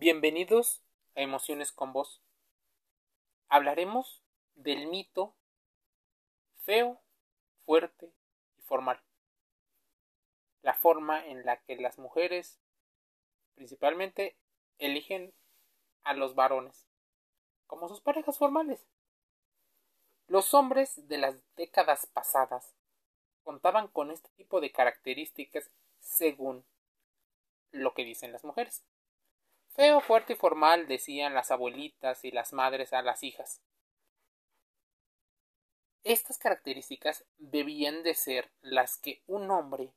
Bienvenidos a Emociones con Vos. Hablaremos del mito feo, fuerte y formal. La forma en la que las mujeres principalmente eligen a los varones como sus parejas formales. Los hombres de las décadas pasadas contaban con este tipo de características según lo que dicen las mujeres. Feo, fuerte y formal, decían las abuelitas y las madres a las hijas. Estas características debían de ser las que un hombre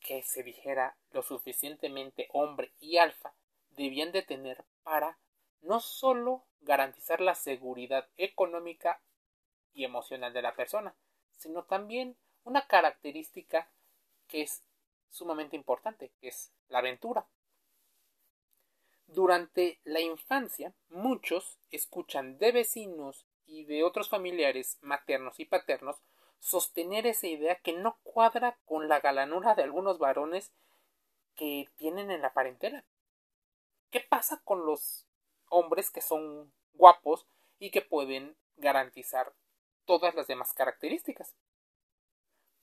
que se dijera lo suficientemente hombre y alfa debían de tener para no solo garantizar la seguridad económica y emocional de la persona, sino también una característica que es sumamente importante, que es la aventura. Durante la infancia, muchos escuchan de vecinos y de otros familiares maternos y paternos sostener esa idea que no cuadra con la galanura de algunos varones que tienen en la parentela. ¿Qué pasa con los hombres que son guapos y que pueden garantizar todas las demás características?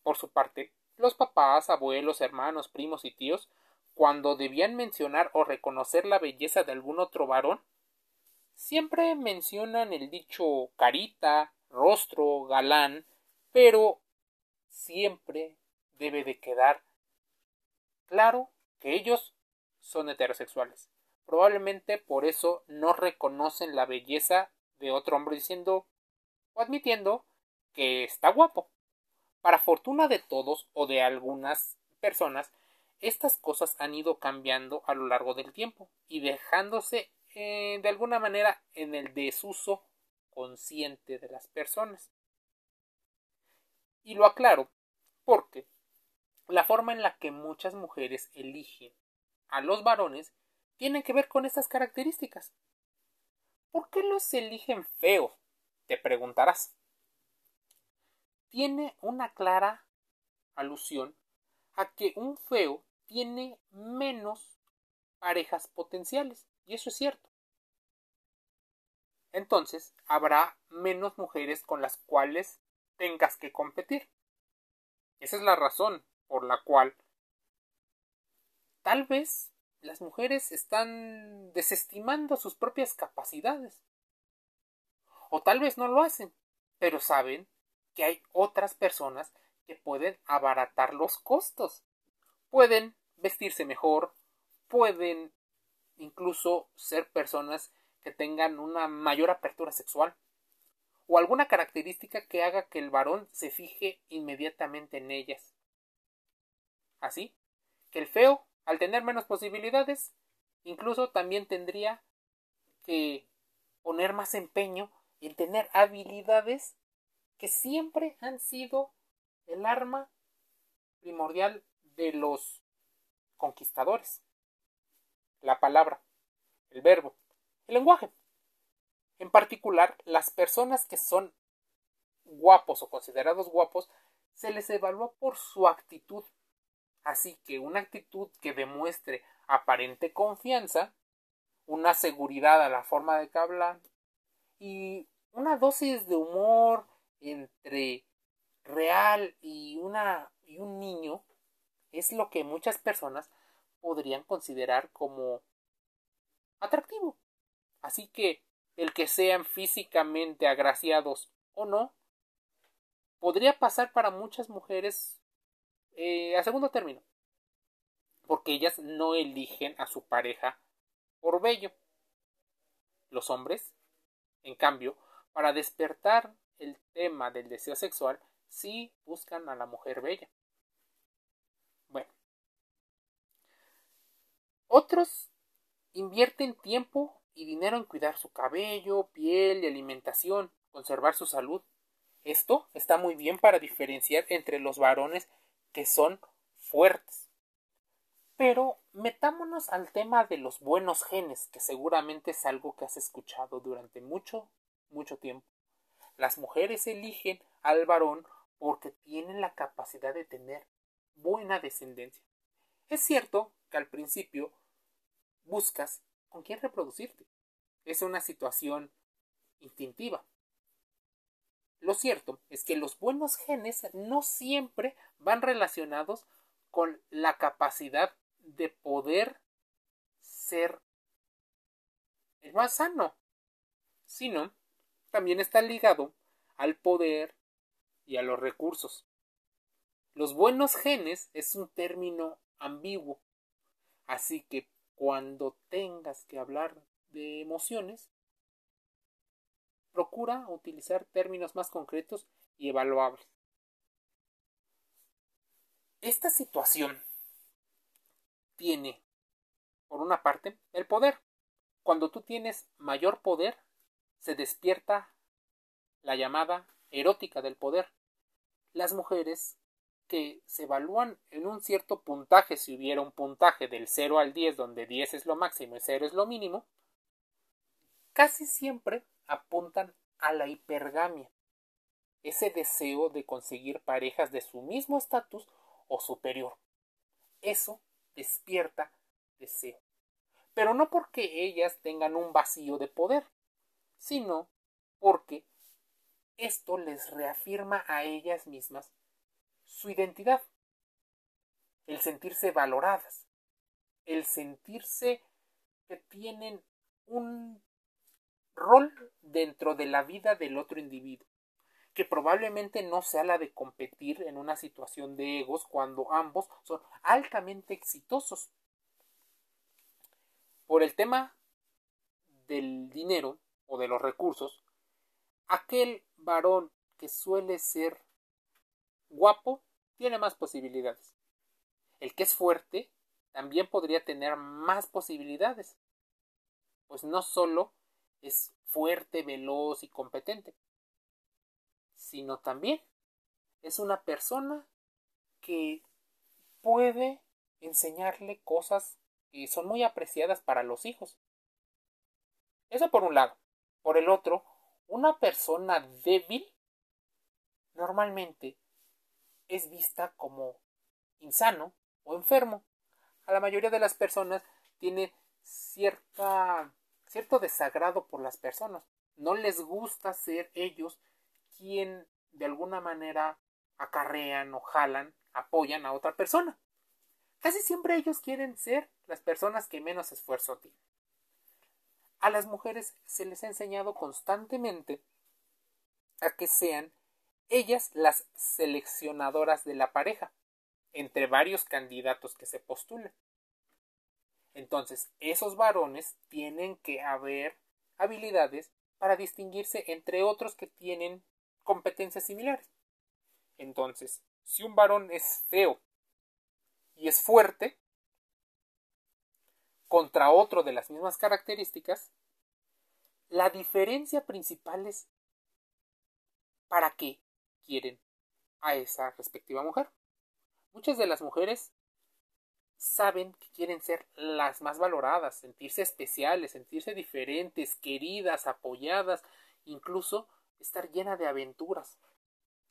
Por su parte, los papás, abuelos, hermanos, primos y tíos cuando debían mencionar o reconocer la belleza de algún otro varón, siempre mencionan el dicho carita, rostro, galán, pero siempre debe de quedar claro que ellos son heterosexuales. Probablemente por eso no reconocen la belleza de otro hombre diciendo o admitiendo que está guapo. Para fortuna de todos o de algunas personas, estas cosas han ido cambiando a lo largo del tiempo y dejándose eh, de alguna manera en el desuso consciente de las personas. Y lo aclaro porque la forma en la que muchas mujeres eligen a los varones tiene que ver con estas características. ¿Por qué los eligen feos? Te preguntarás. Tiene una clara alusión a que un feo tiene menos parejas potenciales. Y eso es cierto. Entonces, habrá menos mujeres con las cuales tengas que competir. Esa es la razón por la cual tal vez las mujeres están desestimando sus propias capacidades. O tal vez no lo hacen, pero saben que hay otras personas que pueden abaratar los costos. Pueden vestirse mejor, pueden incluso ser personas que tengan una mayor apertura sexual o alguna característica que haga que el varón se fije inmediatamente en ellas. Así que el feo, al tener menos posibilidades, incluso también tendría que poner más empeño en tener habilidades que siempre han sido el arma primordial de los conquistadores. La palabra, el verbo, el lenguaje. En particular, las personas que son guapos o considerados guapos se les evalúa por su actitud. Así que una actitud que demuestre aparente confianza, una seguridad a la forma de que hablan y una dosis de humor entre real y una y un niño es lo que muchas personas podrían considerar como atractivo. Así que el que sean físicamente agraciados o no, podría pasar para muchas mujeres eh, a segundo término, porque ellas no eligen a su pareja por bello. Los hombres, en cambio, para despertar el tema del deseo sexual, sí buscan a la mujer bella. Otros invierten tiempo y dinero en cuidar su cabello, piel y alimentación, conservar su salud. Esto está muy bien para diferenciar entre los varones que son fuertes. Pero metámonos al tema de los buenos genes, que seguramente es algo que has escuchado durante mucho, mucho tiempo. Las mujeres eligen al varón porque tienen la capacidad de tener buena descendencia. Es cierto que al principio buscas con quién reproducirte. Es una situación instintiva. Lo cierto es que los buenos genes no siempre van relacionados con la capacidad de poder ser el más sano, sino también está ligado al poder y a los recursos. Los buenos genes es un término ambiguo, así que cuando tengas que hablar de emociones, procura utilizar términos más concretos y evaluables. Esta situación tiene, por una parte, el poder. Cuando tú tienes mayor poder, se despierta la llamada erótica del poder. Las mujeres que se evalúan en un cierto puntaje, si hubiera un puntaje del 0 al 10, donde 10 es lo máximo y 0 es lo mínimo, casi siempre apuntan a la hipergamia, ese deseo de conseguir parejas de su mismo estatus o superior. Eso despierta deseo. Pero no porque ellas tengan un vacío de poder, sino porque esto les reafirma a ellas mismas su identidad, el sentirse valoradas, el sentirse que tienen un rol dentro de la vida del otro individuo, que probablemente no sea la de competir en una situación de egos cuando ambos son altamente exitosos. Por el tema del dinero o de los recursos, aquel varón que suele ser guapo tiene más posibilidades. El que es fuerte también podría tener más posibilidades, pues no solo es fuerte, veloz y competente, sino también es una persona que puede enseñarle cosas que son muy apreciadas para los hijos. Eso por un lado. Por el otro, una persona débil normalmente es vista como insano o enfermo. A la mayoría de las personas tiene cierta cierto desagrado por las personas. No les gusta ser ellos quien de alguna manera acarrean o jalan, apoyan a otra persona. Casi siempre ellos quieren ser las personas que menos esfuerzo tienen. A las mujeres se les ha enseñado constantemente a que sean ellas las seleccionadoras de la pareja, entre varios candidatos que se postulen. Entonces, esos varones tienen que haber habilidades para distinguirse entre otros que tienen competencias similares. Entonces, si un varón es feo y es fuerte contra otro de las mismas características, la diferencia principal es para qué quieren a esa respectiva mujer. Muchas de las mujeres saben que quieren ser las más valoradas, sentirse especiales, sentirse diferentes, queridas, apoyadas, incluso estar llena de aventuras.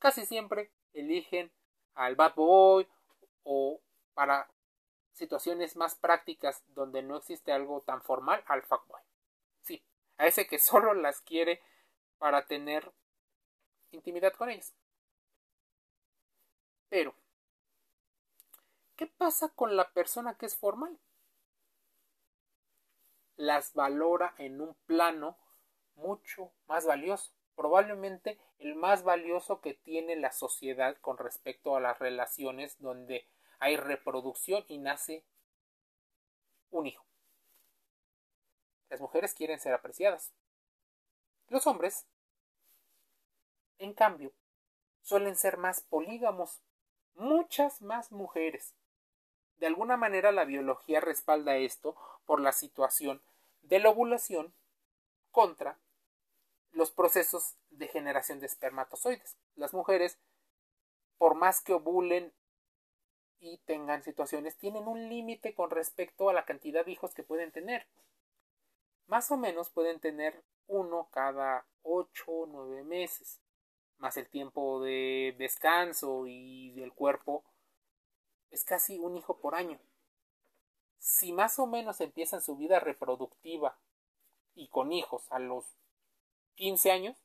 Casi siempre eligen al bad boy o para situaciones más prácticas donde no existe algo tan formal al fuckboy. Sí, a ese que solo las quiere para tener intimidad con ellas. Pero ¿Qué pasa con la persona que es formal? Las valora en un plano mucho más valioso, probablemente el más valioso que tiene la sociedad con respecto a las relaciones donde hay reproducción y nace un hijo. Las mujeres quieren ser apreciadas. Los hombres, en cambio, suelen ser más polígamos, muchas más mujeres. De alguna manera la biología respalda esto por la situación de la ovulación contra los procesos de generación de espermatozoides. Las mujeres, por más que ovulen y tengan situaciones, tienen un límite con respecto a la cantidad de hijos que pueden tener. Más o menos pueden tener uno cada ocho o nueve meses, más el tiempo de descanso y del cuerpo es casi un hijo por año. si más o menos empiezan su vida reproductiva y con hijos a los 15 años,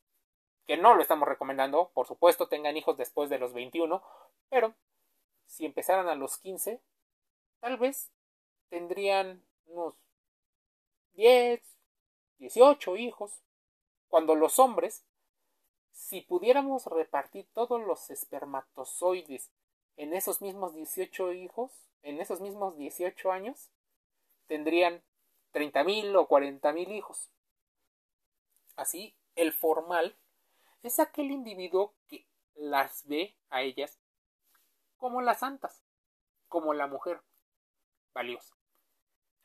que no lo estamos recomendando, por supuesto tengan hijos después de los 21, pero si empezaran a los 15, tal vez tendrían unos 10, 18 hijos, cuando los hombres, si pudiéramos repartir todos los espermatozoides en esos mismos 18 hijos, en esos mismos 18 años, tendrían 30.000 o 40.000 hijos. Así, el formal es aquel individuo que las ve a ellas como las santas, como la mujer valiosa.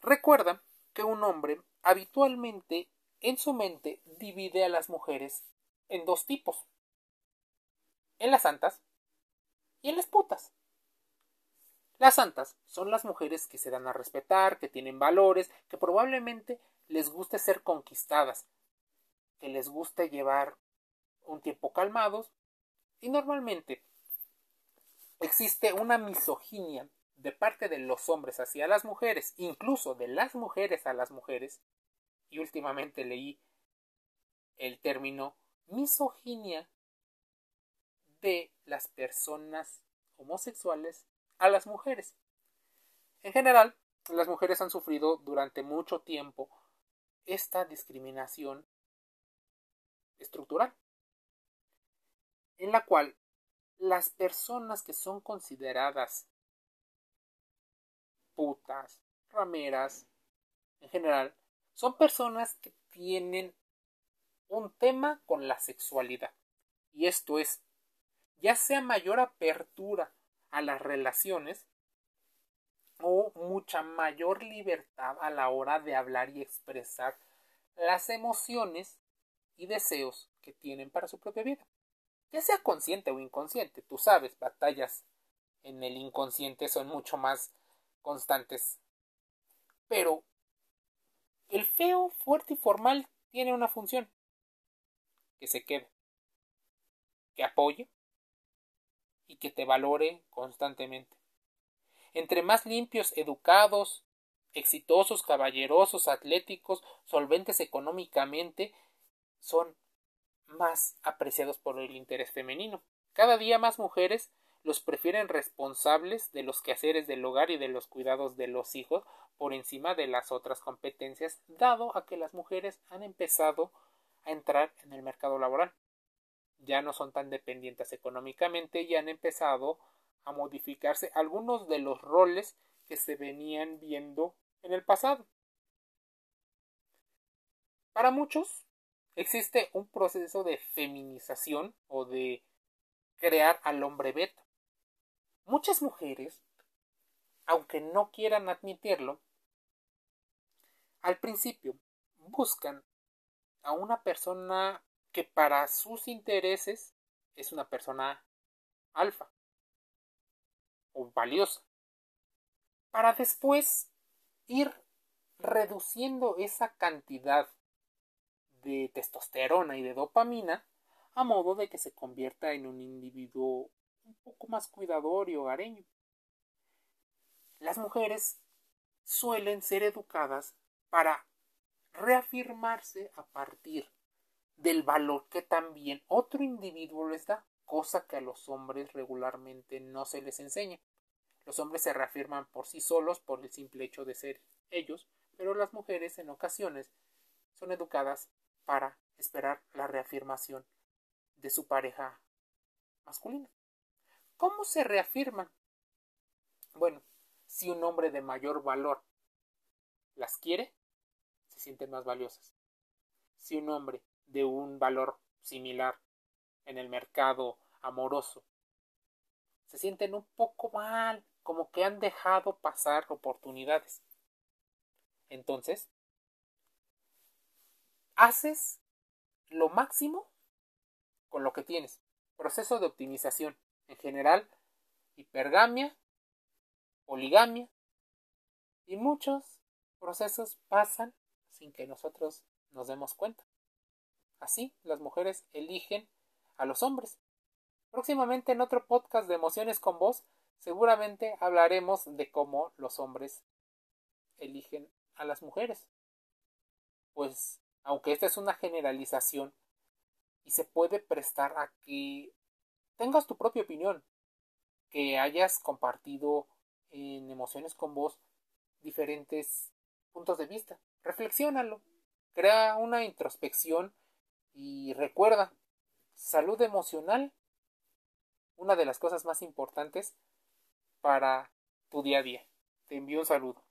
Recuerda que un hombre habitualmente en su mente divide a las mujeres en dos tipos, en las santas y en las putas. Las santas son las mujeres que se dan a respetar, que tienen valores, que probablemente les guste ser conquistadas, que les guste llevar un tiempo calmados. Y normalmente existe una misoginia de parte de los hombres hacia las mujeres, incluso de las mujeres a las mujeres, y últimamente leí el término misoginia de las personas homosexuales a las mujeres. En general, las mujeres han sufrido durante mucho tiempo esta discriminación estructural en la cual las personas que son consideradas putas, rameras, en general, son personas que tienen un tema con la sexualidad. Y esto es, ya sea mayor apertura a las relaciones o mucha mayor libertad a la hora de hablar y expresar las emociones y deseos que tienen para su propia vida ya sea consciente o inconsciente, tú sabes, batallas en el inconsciente son mucho más constantes. Pero el feo, fuerte y formal tiene una función. Que se quede. Que apoye y que te valore constantemente. Entre más limpios, educados, exitosos, caballerosos, atléticos, solventes económicamente, son más apreciados por el interés femenino. Cada día más mujeres los prefieren responsables de los quehaceres del hogar y de los cuidados de los hijos por encima de las otras competencias, dado a que las mujeres han empezado entrar en el mercado laboral. Ya no son tan dependientes económicamente y han empezado a modificarse algunos de los roles que se venían viendo en el pasado. Para muchos, existe un proceso de feminización o de crear al hombre beta. Muchas mujeres, aunque no quieran admitirlo, al principio buscan a una persona que para sus intereses es una persona alfa o valiosa, para después ir reduciendo esa cantidad de testosterona y de dopamina a modo de que se convierta en un individuo un poco más cuidador y hogareño. Las mujeres suelen ser educadas para reafirmarse a partir del valor que también otro individuo les da, cosa que a los hombres regularmente no se les enseña. Los hombres se reafirman por sí solos por el simple hecho de ser ellos, pero las mujeres en ocasiones son educadas para esperar la reafirmación de su pareja masculina. ¿Cómo se reafirman? Bueno, si un hombre de mayor valor las quiere, se sienten más valiosas. Si un hombre de un valor similar en el mercado amoroso se sienten un poco mal, como que han dejado pasar oportunidades. Entonces, haces lo máximo con lo que tienes. Proceso de optimización. En general, hipergamia, poligamia y muchos procesos pasan sin que nosotros nos demos cuenta. Así, las mujeres eligen a los hombres. Próximamente en otro podcast de emociones con vos, seguramente hablaremos de cómo los hombres eligen a las mujeres. Pues, aunque esta es una generalización y se puede prestar a que tengas tu propia opinión, que hayas compartido en emociones con vos diferentes puntos de vista. Reflexiónalo, crea una introspección y recuerda, salud emocional, una de las cosas más importantes para tu día a día. Te envío un saludo.